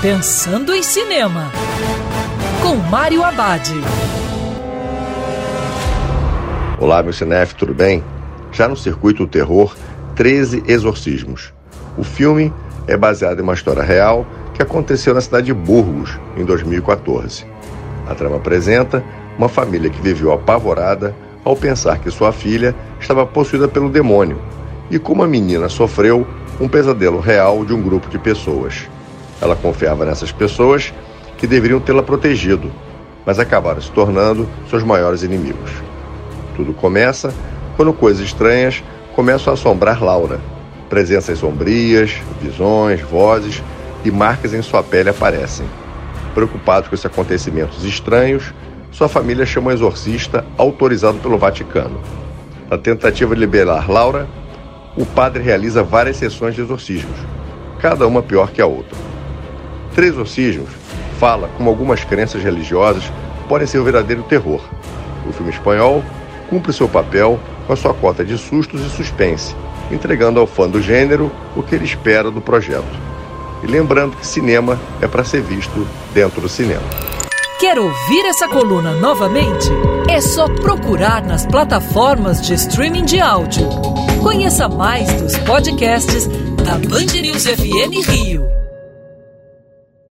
Pensando em Cinema, com Mário Abad. Olá, meu cinef, tudo bem? Já no circuito do terror, 13 Exorcismos. O filme é baseado em uma história real que aconteceu na cidade de Burgos, em 2014. A trama apresenta uma família que viveu apavorada ao pensar que sua filha estava possuída pelo demônio e como a menina sofreu um pesadelo real de um grupo de pessoas. Ela confiava nessas pessoas que deveriam tê-la protegido, mas acabaram se tornando seus maiores inimigos. Tudo começa quando coisas estranhas começam a assombrar Laura. Presenças sombrias, visões, vozes e marcas em sua pele aparecem. Preocupado com esses acontecimentos estranhos, sua família chama um exorcista autorizado pelo Vaticano. Na tentativa de liberar Laura, o padre realiza várias sessões de exorcismos, cada uma pior que a outra. Três exorcismos fala como algumas crenças religiosas podem ser o verdadeiro terror. O filme espanhol cumpre seu papel com a sua cota de sustos e suspense, entregando ao fã do gênero o que ele espera do projeto. E lembrando que cinema é para ser visto dentro do cinema. Quer ouvir essa coluna novamente? É só procurar nas plataformas de streaming de áudio. Conheça mais dos podcasts da Band News FM Rio.